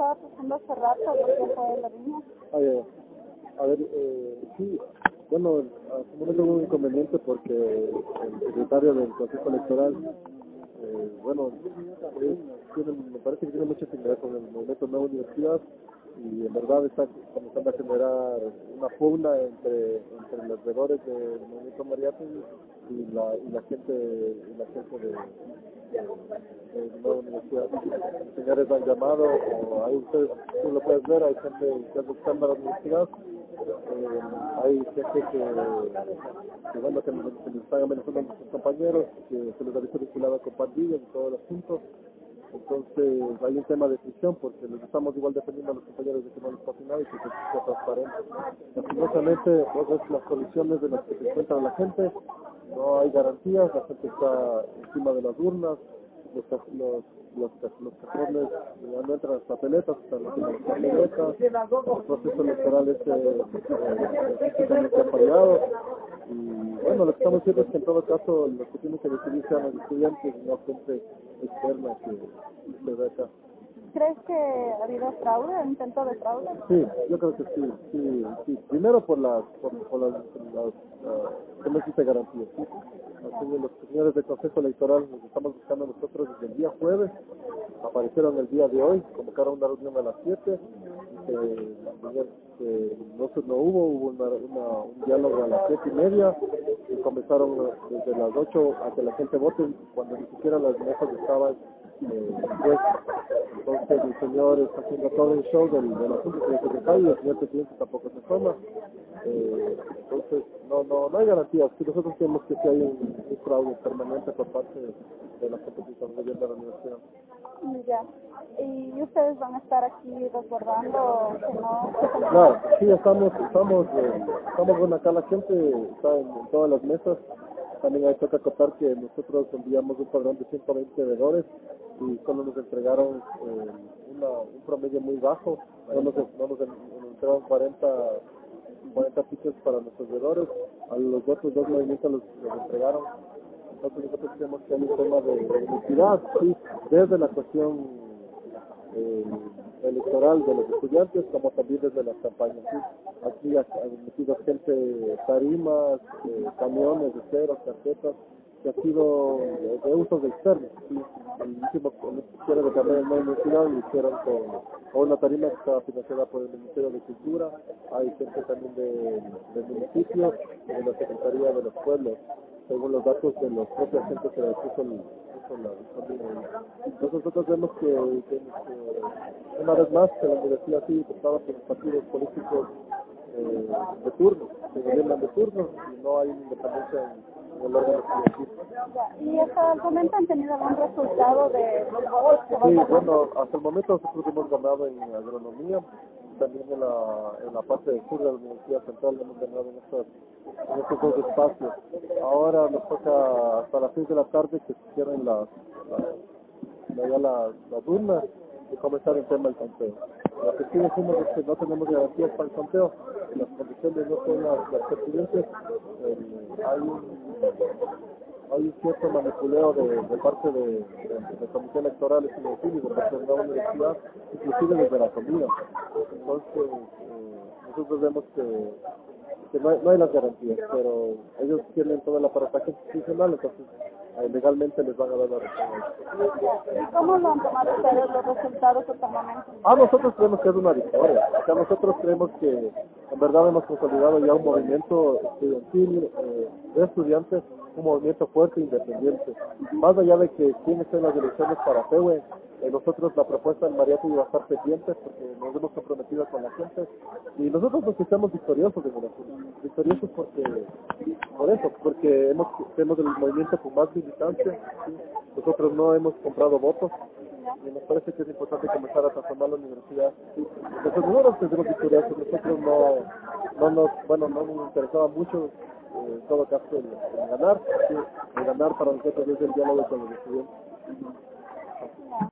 estaba pasando hace rato, porque fue la línea. Ah, a ver, eh, sí, bueno, como no tengo un inconveniente porque el secretario del Consejo Electoral, eh, bueno, tiene, me parece que tiene mucha afinidad con el movimiento Nueva Universidad y en verdad está comenzando a generar una pugna entre, entre los veedores del movimiento Mariato y la, y la gente y la gente de, de. Señores han llamado, o ahí ustedes, tú lo puedes ver, hay gente que buscando la universidad, eh, hay gente que, que bueno, que, que les están amenazando a sus compañeros, que se les ha visto vinculado con pandillas y todo el asunto. Entonces hay un tema de prisión porque les estamos igual defendiendo a los compañeros de que no les pase nada y que sea transparente. Lastimosamente, pues, las condiciones de las que se encuentra la gente, no hay garantías, la gente está encima de las urnas, los, los, los, los cajones no entran las papeletas, están las papeletas, el proceso electoral es eh, ha fallado. Y bueno, lo que estamos diciendo es que en todo caso los que tienen que decidir sean los estudiantes y no gente externa que se ve acá. ¿Crees que ha habido fraude, intento de fraude? Sí, yo creo que sí, sí, sí. Primero por las, por, las, las uh, que no existe garantía, ¿sí? Los señores del Consejo Electoral nos estamos buscando nosotros desde el día jueves, aparecieron el día de hoy, convocaron una reunión a las 7, que, que no, no hubo, hubo una, una, un diálogo a las 7 y media, y comenzaron desde las 8 a que la gente vote, cuando ni siquiera las mesas estaban eh, pues, entonces el señor está haciendo todo el show del, del asunto del secretario y el señor presidente tampoco se toma. Eh, entonces no, no, no hay garantías. Si nosotros tenemos que si hay un, un, fraude permanente por parte de, la competición de la universidad. Ya. ¿Y ustedes van a estar aquí resguardando no? Claro, sí, estamos, estamos, eh, estamos, bueno, acá la gente está en, en todas las mesas también hay que acotar que nosotros enviamos un padrón de 120 veedores y solo nos entregaron eh, una, un promedio muy bajo, no nos, no nos, entregaron 40, 40 fichas para nuestros veedores, a los otros dos movimientos los, los entregaron. Entonces nosotros creemos que hay un tema de identidad, sí, desde la cuestión eh, electoral de los estudiantes como también desde las campañas. ¿sí? Aquí han metido gente, tarimas, eh, camiones, ceros, carpetas, que ha sido de usos externos. ¿sí? El último quiero de carrera la universidad lo hicieron con, con, una tarima que estaba financiada por el Ministerio de Cultura, hay gente también de, del municipio, de la Secretaría de los Pueblos, según los datos de los propios agentes que puso el, entonces nosotros vemos que, una vez más que la universidad sí estaba por los partidos políticos eh, de turno, que gobiernan de turno y no hay independencia ¿Y hasta el momento han tenido algún resultado de? Sí, bueno, hasta el momento nosotros hemos ganado en agronomía, también en la, en la parte del sur de la Universidad Central hemos ganado en, estas, en estos dos espacios. Ahora nos toca hasta las 6 de la tarde que se cierren las, las, las, las urnas y comenzar el tema del conteo. Lo que sí decimos es que no tenemos garantías para el conteo, las condiciones no son las, las pertinentes, eh, hay un cierto manipuleo de, parte de, de, de comité electoral y de parte de la universidad, inclusive desde la comida. Entonces, eh, nosotros vemos que, que no, hay, no hay las garantías, pero ellos tienen toda la aparataje institucional, entonces legalmente les van a dar la respuesta. ¿Y cómo lo han tomado ustedes los resultados hasta el momento? Ah, nosotros creemos que es una victoria. O sea, nosotros creemos que en verdad hemos consolidado ya un movimiento estudiantil eh, de estudiantes un movimiento fuerte e independiente. Más allá de que quién esté en las elecciones para FEWE, eh, nosotros la propuesta del Mariato iba a estar pendiente porque nos hemos comprometido con la gente y nosotros nos estamos victoriosos de victoriosos porque por eso, porque hemos tenemos el movimiento con más militancia, nosotros no hemos comprado votos, y nos parece que es importante comenzar a transformar la universidad. Entonces nosotros tendremos victoriosos, nosotros no, no nos, bueno, no nos interesaba mucho eh, en todo caso el, ganar, sí, el ganar para nosotros es el diálogo con los estudiantes.